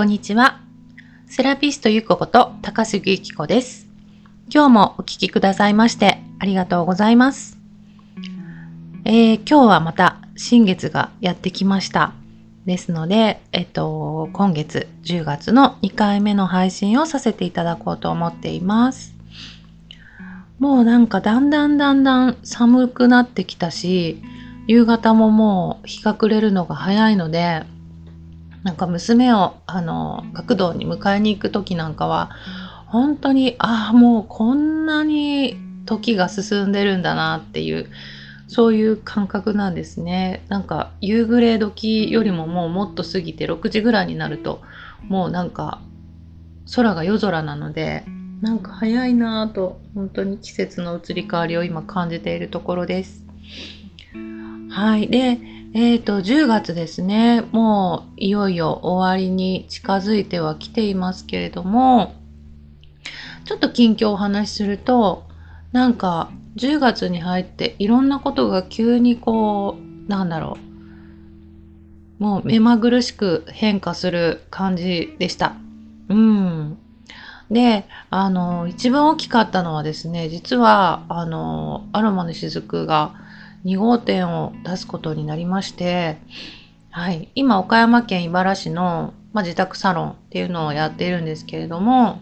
こんにちは。セラピストゆここと高杉ゆき子です。今日もお聴きくださいましてありがとうございます。えー、今日はまた新月がやってきました。ですので、えっと、今月10月の2回目の配信をさせていただこうと思っています。もうなんかだんだんだんだん寒くなってきたし、夕方ももう日が暮れるのが早いので、なんか娘をあの学童に迎えに行く時なんかは本当にああもうこんなに時が進んでるんだなっていうそういう感覚なんですねなんか夕暮れ時よりももうもっと過ぎて6時ぐらいになるともうなんか空が夜空なのでなんか早いなぁと本当に季節の移り変わりを今感じているところです。はい。で、えっ、ー、と、10月ですね。もういよいよ終わりに近づいてはきていますけれども、ちょっと近況をお話しすると、なんか10月に入っていろんなことが急にこう、なんだろう。もう目まぐるしく変化する感じでした。うん。で、あの、一番大きかったのはですね、実は、あの、アロマの雫が、2号店を出すことになりまして、はい、今岡山県井原市の、まあ、自宅サロンっていうのをやっているんですけれども、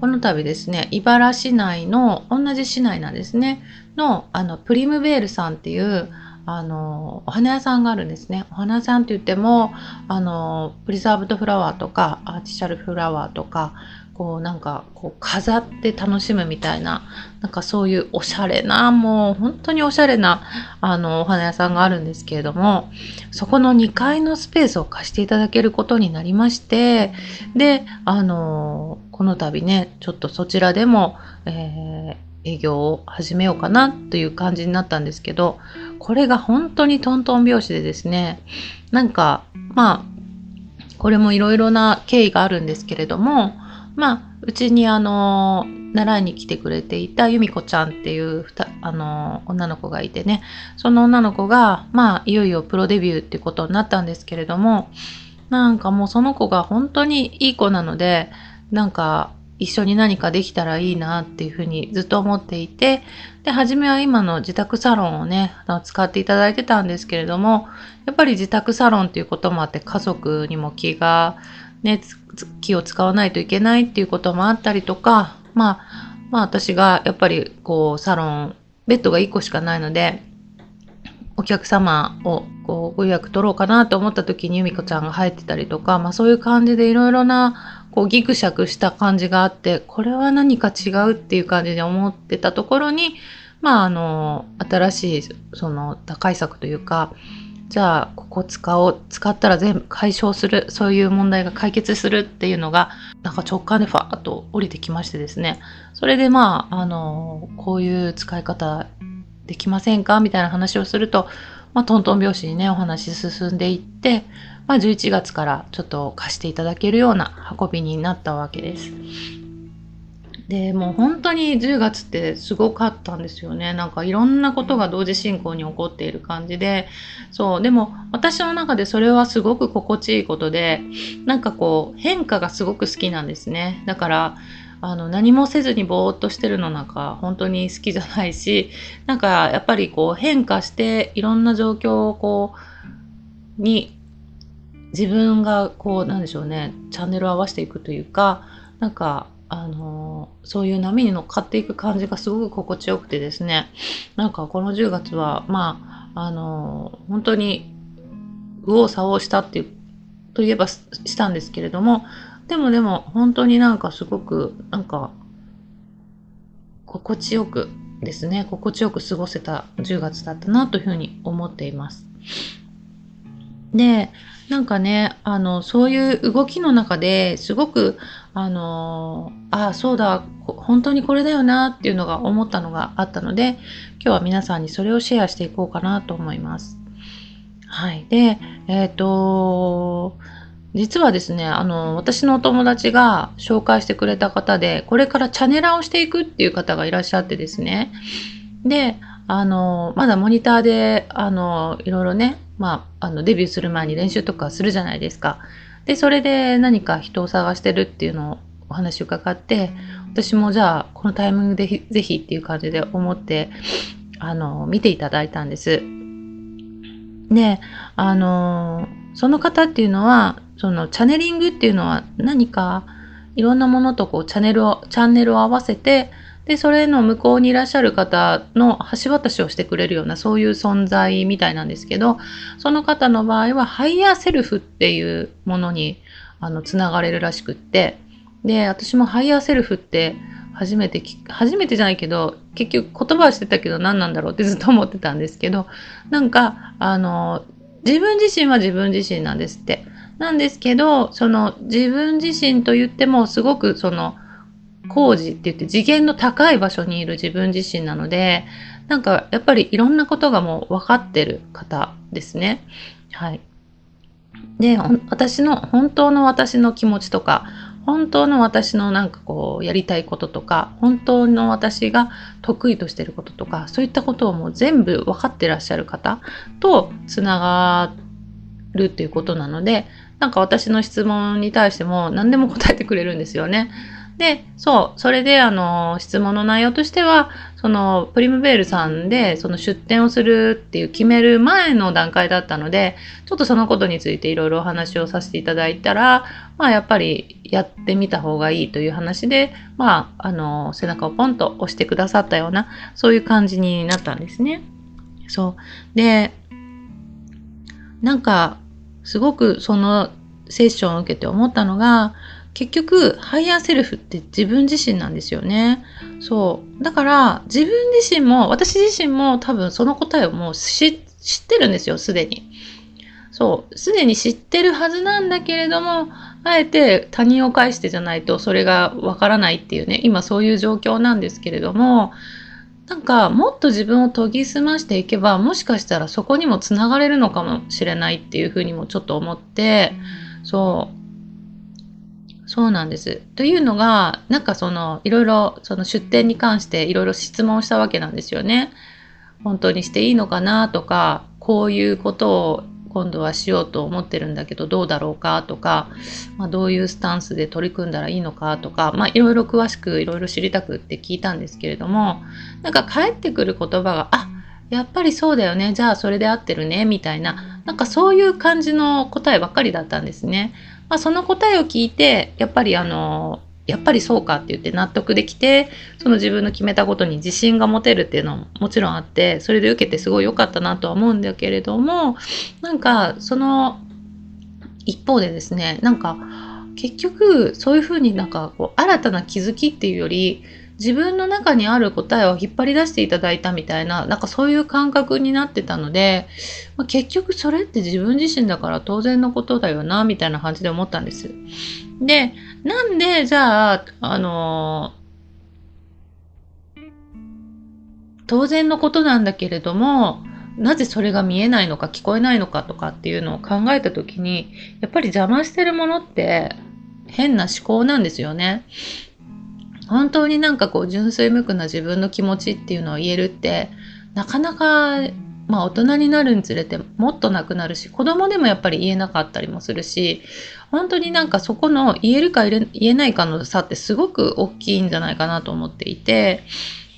この度ですね、茨市内の、同じ市内なんですね、の、あの、プリムベールさんっていう、あの、お花屋さんがあるんですね。お花屋さんって言っても、あの、プリザーブドフラワーとか、アーティシャルフラワーとか、こうなんかこう飾って楽しむみたいな、なんかそういうおしゃれな、もう本当におしゃれなあのお花屋さんがあるんですけれども、そこの2階のスペースを貸していただけることになりまして、で、あの、この度ね、ちょっとそちらでも、えー営業を始めようかなという感じになったんですけど、これが本当にトントン拍子でですね、なんか、まあ、これもいろいろな経緯があるんですけれども、まあ、うちにあの、習いに来てくれていた由美子ちゃんっていうあの女の子がいてね、その女の子が、まあ、いよいよプロデビューってことになったんですけれども、なんかもうその子が本当にいい子なので、なんか一緒に何かできたらいいなっていうふうにずっと思っていて、で、初めは今の自宅サロンをね、使っていただいてたんですけれども、やっぱり自宅サロンっていうこともあって家族にも気がね、気を使わないといけないっていうこともあったりとか、まあ、まあ私がやっぱりこうサロン、ベッドが1個しかないので、お客様をこうご予約取ろうかなと思った時に由美子ちゃんが入ってたりとか、まあそういう感じでいろいろなこうギクシャクした感じがあって、これは何か違うっていう感じで思ってたところに、まああの、新しいその打開策というか、じゃあここ使おう使ったら全部解消するそういう問題が解決するっていうのがなんか直感でファーッと降りてきましてですねそれでまああのこういう使い方できませんかみたいな話をすると、まあ、トントン拍子にねお話進んでいって、まあ、11月からちょっと貸していただけるような運びになったわけです。でもう本当に10月ってすごかったんですよね。なんかいろんなことが同時進行に起こっている感じで、そう、でも私の中でそれはすごく心地いいことで、なんかこう変化がすごく好きなんですね。だから、あの何もせずにぼーっとしてるのなんか本当に好きじゃないし、なんかやっぱりこう変化していろんな状況をこう、に自分がこうなんでしょうね、チャンネルを合わせていくというか、なんかあのそういう波に乗っかっていく感じがすごく心地よくてですねなんかこの10月はまああの本当に右往左往したっていうといえばしたんですけれどもでもでも本当になんかすごくなんか心地よくですね心地よく過ごせた10月だったなというふうに思っています。でなんかねあのそういう動きの中ですごくあのああそうだ本当にこれだよなっていうのが思ったのがあったので今日は皆さんにそれをシェアしていこうかなと思います。はい。で、えっ、ー、と、実はですね、あの、私のお友達が紹介してくれた方で、これからチャネラをしていくっていう方がいらっしゃってですね。で、あの、まだモニターで、あの、いろいろね、まあ、あの、デビューする前に練習とかするじゃないですか。で、それで何か人を探してるっていうのをお話伺って、私もじゃあこのタイミングでぜひっていう感じで思って、あの、見ていただいたんです。で、あの、その方っていうのは、そのチャネリングっていうのは何かいろんなものとこうチャンネルを、チャンネルを合わせて、で、それの向こうにいらっしゃる方の橋渡しをしてくれるようなそういう存在みたいなんですけど、その方の場合はハイヤーセルフっていうものにあのつながれるらしくって、で、私もハイヤーセルフって初めて初めてじゃないけど、結局言葉はしてたけど何なんだろうって ずっと思ってたんですけど、なんか、あの、自分自身は自分自身なんですって。なんですけど、その自分自身と言ってもすごくその高次って言って次元の高い場所にいる自分自身なので、なんかやっぱりいろんなことがもう分かってる方ですね。はい。で、私の、本当の私の気持ちとか、本当の私のなんかこうやりたいこととか本当の私が得意としてることとかそういったことをもう全部分かってらっしゃる方とつながるっていうことなのでなんか私の質問に対しても何でも答えてくれるんですよね。で、そう、それであの質問の内容としては、そのプリムベールさんでその出店をするっていう決める前の段階だったので、ちょっとそのことについていろいろお話をさせていただいたら、まあやっぱりやってみた方がいいという話で、まああの背中をポンと押してくださったような、そういう感じになったんですね。そう。で、なんか、すごくそのセッションを受けて思ったのが、結局、ハイヤーセルフって自分自身なんですよね。そう。だから、自分自身も、私自身も多分その答えをもう知ってるんですよ、すでに。そう。すでに知ってるはずなんだけれども、あえて他人を介してじゃないとそれがわからないっていうね、今そういう状況なんですけれども、なんかもっと自分を研ぎ澄ましていけば、もしかしたらそこにもつながれるのかもしれないっていうふうにもちょっと思って、そう。そうなんです。というのが、なんかその、いろいろ、その出店に関していろいろ質問したわけなんですよね。本当にしていいのかなとか、こういうことを今度はしようと思ってるんだけどどうだろうかとか、まあ、どういうスタンスで取り組んだらいいのかとか、まあ、いろいろ詳しくいろいろ知りたくって聞いたんですけれどもなんか返ってくる言葉があやっぱりそうだよねじゃあそれで合ってるねみたいななんかそういう感じの答えばっかりだったんですね。まあ、その答えを聞いて、やっぱりあの、やっぱりそうかって言って納得できて、その自分の決めたことに自信が持てるっていうのももちろんあって、それで受けてすごい良かったなとは思うんだけれども、なんかその一方でですね、なんか結局そういうふうになんかこう新たな気づきっていうより、自分の中にある答えを引っ張り出していただいたみたいな、なんかそういう感覚になってたので、まあ、結局それって自分自身だから当然のことだよな、みたいな感じで思ったんです。で、なんで、じゃあ、あの当然のことなんだけれども、なぜそれが見えないのか聞こえないのかとかっていうのを考えた時に、やっぱり邪魔してるものって変な思考なんですよね。本当になんかこう純粋無垢な自分の気持ちっていうのを言えるってなかなかまあ大人になるにつれてもっとなくなるし子供でもやっぱり言えなかったりもするし本当になんかそこの言えるか言えないかの差ってすごく大きいんじゃないかなと思っていて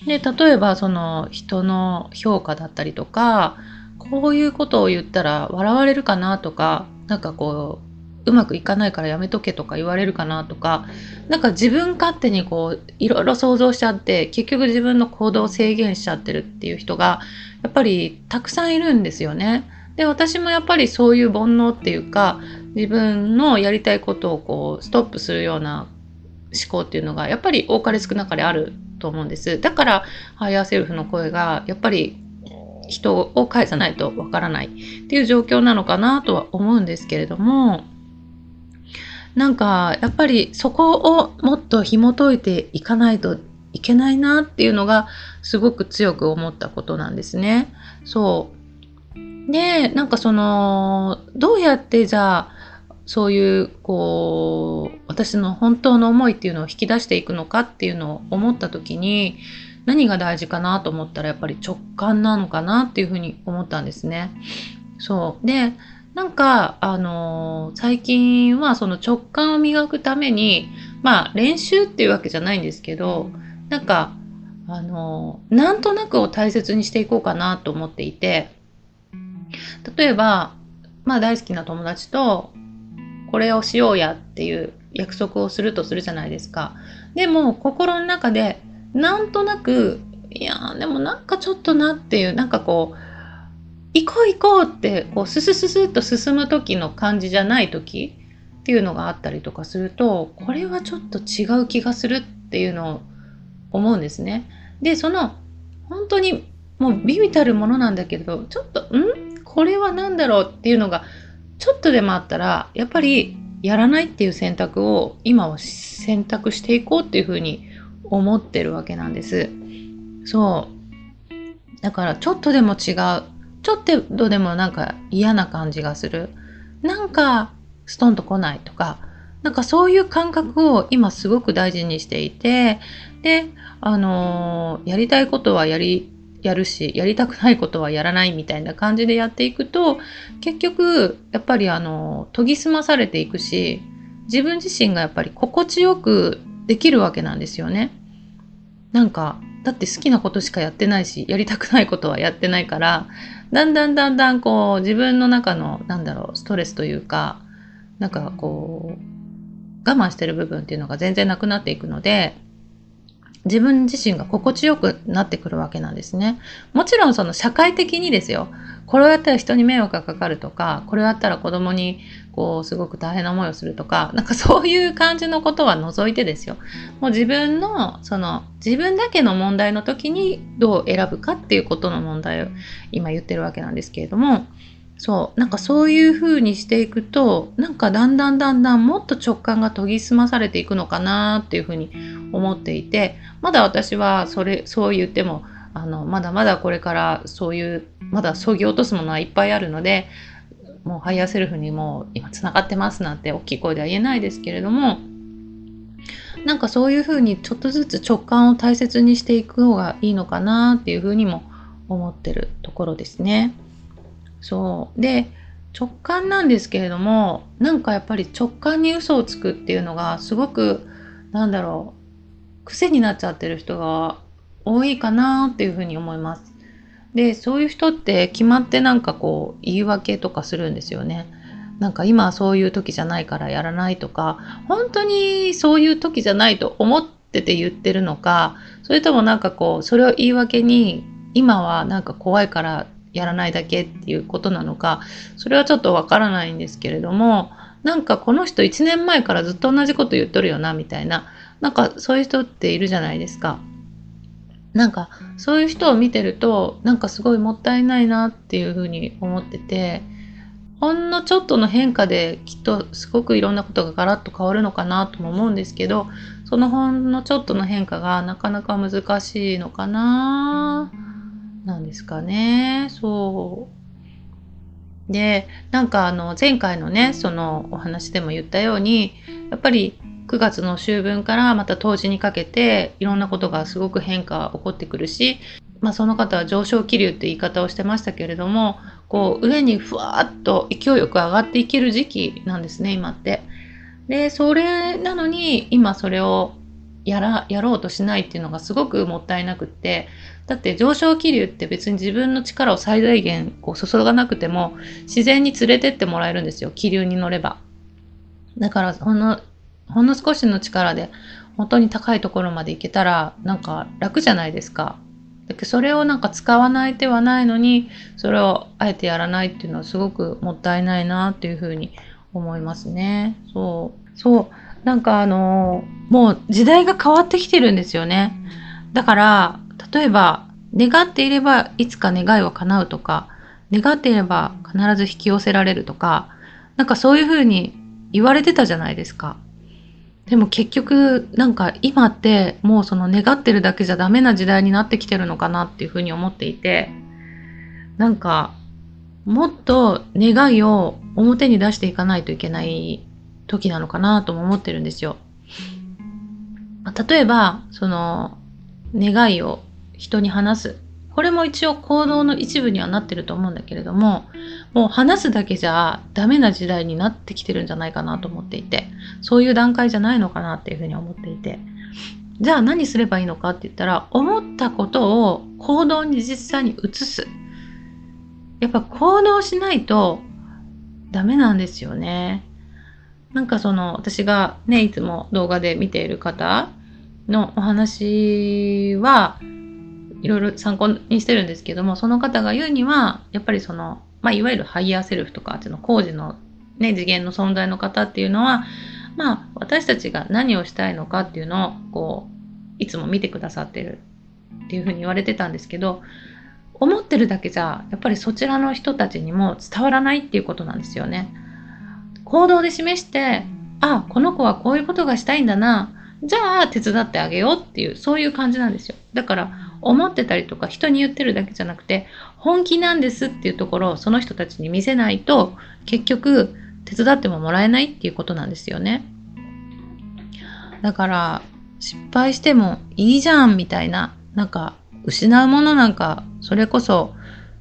で例えばその人の評価だったりとかこういうことを言ったら笑われるかなとかなんかこううまくいかないからやめとけとか言われるかなとかなんか自分勝手にこういろいろ想像しちゃって結局自分の行動を制限しちゃってるっていう人がやっぱりたくさんいるんですよね。で私もやっぱりそういう煩悩っていうか自分のやりたいことをこうストップするような思考っていうのがやっぱり多かれ少なかれあると思うんです。だからハイヤーセルフの声がやっぱり人を介さないとわからないっていう状況なのかなとは思うんですけれどもなんかやっぱりそこをもっと紐解いていかないといけないなっていうのがすごく強く思ったことなんですね。そう。で、なんかその、どうやってじゃあ、そういう、こう、私の本当の思いっていうのを引き出していくのかっていうのを思った時に、何が大事かなと思ったらやっぱり直感なのかなっていうふうに思ったんですね。そう。で、なんか、あのー最近はその直感を磨くために、まあ練習っていうわけじゃないんですけど、なんか、あのーなんとなくを大切にしていこうかなと思っていて、例えば、まあ大好きな友達と、これをしようやっていう約束をするとするじゃないですか。でも、心の中で、なんとなく、いやでもなんかちょっとなっていう、なんかこう、行こう行こうって、こう、ススススッと進む時の感じじゃない時っていうのがあったりとかすると、これはちょっと違う気がするっていうのを思うんですね。で、その、本当にもう微々たるものなんだけど、ちょっと、ん？これは何だろうっていうのが、ちょっとでもあったら、やっぱりやらないっていう選択を今は選択していこうっていうふうに思ってるわけなんです。そう。だからちょっとでも違う。ちょっとでもなんか嫌な感じがする。なんかストンと来ないとか、なんかそういう感覚を今すごく大事にしていて、で、あのーやりたいことはやり、やるし、やりたくないことはやらないみたいな感じでやっていくと、結局、やっぱりあの、研ぎ澄まされていくし、自分自身がやっぱり心地よくできるわけなんですよね。なんか、だって好きなことしかやってないし、やりたくないことはやってないから、だんだんだんだんこう、自分の中の、なんだろう、ストレスというか、なんかこう、我慢してる部分っていうのが全然なくなっていくので、自分自身が心地よくなってくるわけなんですね。もちろんその社会的にですよ。これをやったら人に迷惑がかかるとか、これをやったら子供にこうすごく大変な思いをするとか、なんかそういう感じのことは除いてですよ。もう自分のその自分だけの問題の時にどう選ぶかっていうことの問題を今言ってるわけなんですけれども、そう、なんかそういう風にしていくと、なんかだんだんだんだんもっと直感が研ぎ澄まされていくのかなっていう風に思っていて、まだ私はそれ、そう言っても、あの、まだまだこれからそういう、まだそぎ落とすものはいっぱいあるので、もうハイヤーセルフにもう今つながってますなんて大きい声では言えないですけれども、なんかそういう風にちょっとずつ直感を大切にしていく方がいいのかなっていう風にも思ってるところですね。そう。で、直感なんですけれども、なんかやっぱり直感に嘘をつくっていうのがすごく、なんだろう、癖になっちゃってる人が多いかなっていうふうに思います。で、そういう人って決まってなんかこう言い訳とかするんですよね。なんか今そういう時じゃないからやらないとか、本当にそういう時じゃないと思ってて言ってるのか、それともなんかこう、それを言い訳に、今はなんか怖いからやらないだけっていうことなのか、それはちょっとわからないんですけれども、なんかこの人1年前からずっと同じこと言っとるよな、みたいな、なんかそういう人っているじゃないですか。なんかそういう人を見てると、なんかすごいもったいないなっていうふうに思ってて、ほんのちょっとの変化できっとすごくいろんなことがガラッと変わるのかなとも思うんですけど、そのほんのちょっとの変化がなかなか難しいのかななんですかね。そう。で、なんかあの前回のね、そのお話でも言ったように、やっぱり9月の秋分からまた冬至にかけていろんなことがすごく変化起こってくるし、まあその方は上昇気流って言い方をしてましたけれども、こう上にふわーっと勢いよく上がっていける時期なんですね、今って。で、それなのに今それをやら、やろうとしないっていうのがすごくもったいなくって、だって上昇気流って別に自分の力を最大限こう注がなくても自然に連れてってもらえるんですよ。気流に乗れば。だからほんの、ほんの少しの力で本当に高いところまで行けたらなんか楽じゃないですか。だけどそれをなんか使わない手はないのにそれをあえてやらないっていうのはすごくもったいないなっていうふうに思いますね。そう。そう。なんかあのもう時代が変わってきてるんですよね。だから、例えば、願っていればいつか願いは叶うとか、願っていれば必ず引き寄せられるとか、なんかそういうふうに言われてたじゃないですか。でも結局、なんか今ってもうその願ってるだけじゃダメな時代になってきてるのかなっていうふうに思っていて、なんかもっと願いを表に出していかないといけない時なのかなとも思ってるんですよ。例えば、その願いを人に話す。これも一応行動の一部にはなってると思うんだけれども、もう話すだけじゃダメな時代になってきてるんじゃないかなと思っていて、そういう段階じゃないのかなっていうふうに思っていて、じゃあ何すればいいのかって言ったら、思ったことを行動に実際に移す。やっぱ行動しないとダメなんですよね。なんかその私がね、いつも動画で見ている方のお話はいろいろ参考にしてるんですけども、その方が言うには、やっぱりその、まあ、いわゆるハイヤーセルフとかあっていうの高次のね、次元の存在の方っていうのは、まあ、私たちが何をしたいのかっていうのを、こう、いつも見てくださってるっていうふうに言われてたんですけど、思ってるだけじゃ、やっぱりそちらの人たちにも伝わらないっていうことなんですよね。行動で示して、あ、この子はこういうことがしたいんだな。じゃあ手伝ってあげようっていう、そういう感じなんですよ。だから、思ってたりとか人に言ってるだけじゃなくて、本気なんですっていうところをその人たちに見せないと、結局、手伝ってももらえないっていうことなんですよね。だから、失敗してもいいじゃんみたいな、なんか、失うものなんか、それこそ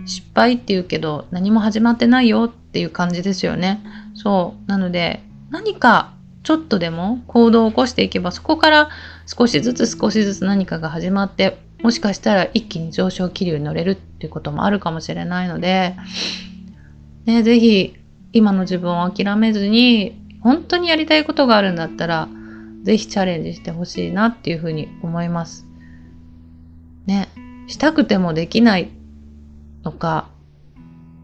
失敗って言うけど何も始まってないよっていう感じですよね。そう。なので、何かちょっとでも行動を起こしていけば、そこから少しずつ少しずつ何かが始まって、もしかしたら一気に上昇気流に乗れるっていうこともあるかもしれないので、ね、ぜひ今の自分を諦めずに、本当にやりたいことがあるんだったら、ぜひチャレンジしてほしいなっていうふうに思います。ね、したくてもできないのか、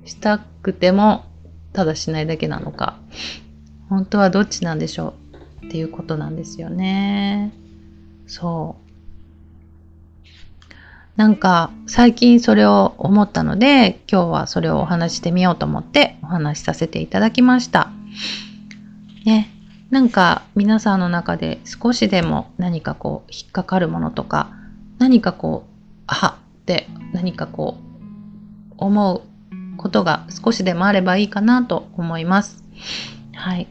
したくてもただしないだけなのか、本当はどっちなんでしょうっていうことなんですよね。そう。なんか最近それを思ったので今日はそれをお話してみようと思ってお話しさせていただきました。ね。なんか皆さんの中で少しでも何かこう引っかかるものとか何かこうあって何かこう思うことが少しでもあればいいかなと思います。はい。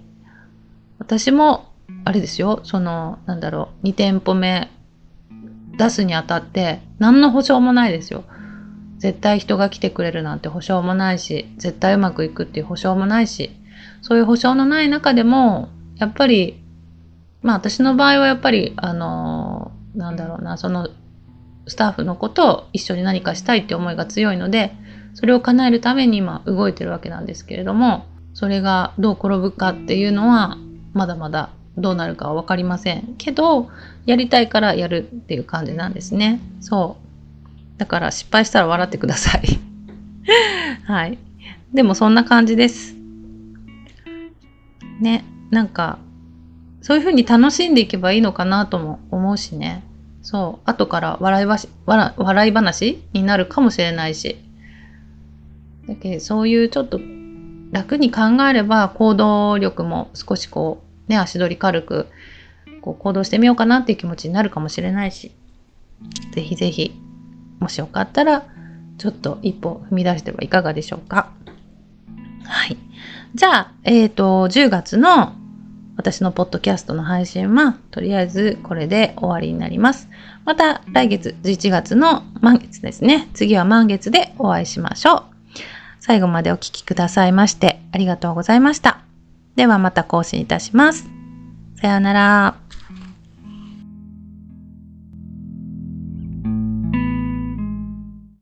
私も、あれですよ、その、なんだろう、2店舗目出すにあたって、何の保証もないですよ。絶対人が来てくれるなんて保証もないし、絶対うまくいくっていう保証もないし、そういう保証のない中でも、やっぱり、まあ私の場合はやっぱり、あのなんだろうな、そのスタッフのことを一緒に何かしたいって思いが強いので、それを叶えるために今動いてるわけなんですけれども、それがどう転ぶかっていうのは、まだまだどうなるかはわかりませんけど、やりたいからやるっていう感じなんですね。そう。だから失敗したら笑ってください。はい。でもそんな感じです。ね。なんか、そういうふうに楽しんでいけばいいのかなとも思うしね。そう。後から笑いばし笑笑い話になるかもしれないし。だけど、そういうちょっと楽に考えれば行動力も少しこう、ね、足取り軽くこう行動してみようかなっていう気持ちになるかもしれないし。ぜひぜひ、もしよかったら、ちょっと一歩踏み出してはいかがでしょうか。はい。じゃあ、えっ、ー、と、10月の私のポッドキャストの配信は、とりあえずこれで終わりになります。また来月11月の満月ですね。次は満月でお会いしましょう。最後までお聴きくださいましてありがとうございました。ではまた更新いたします。さようなら。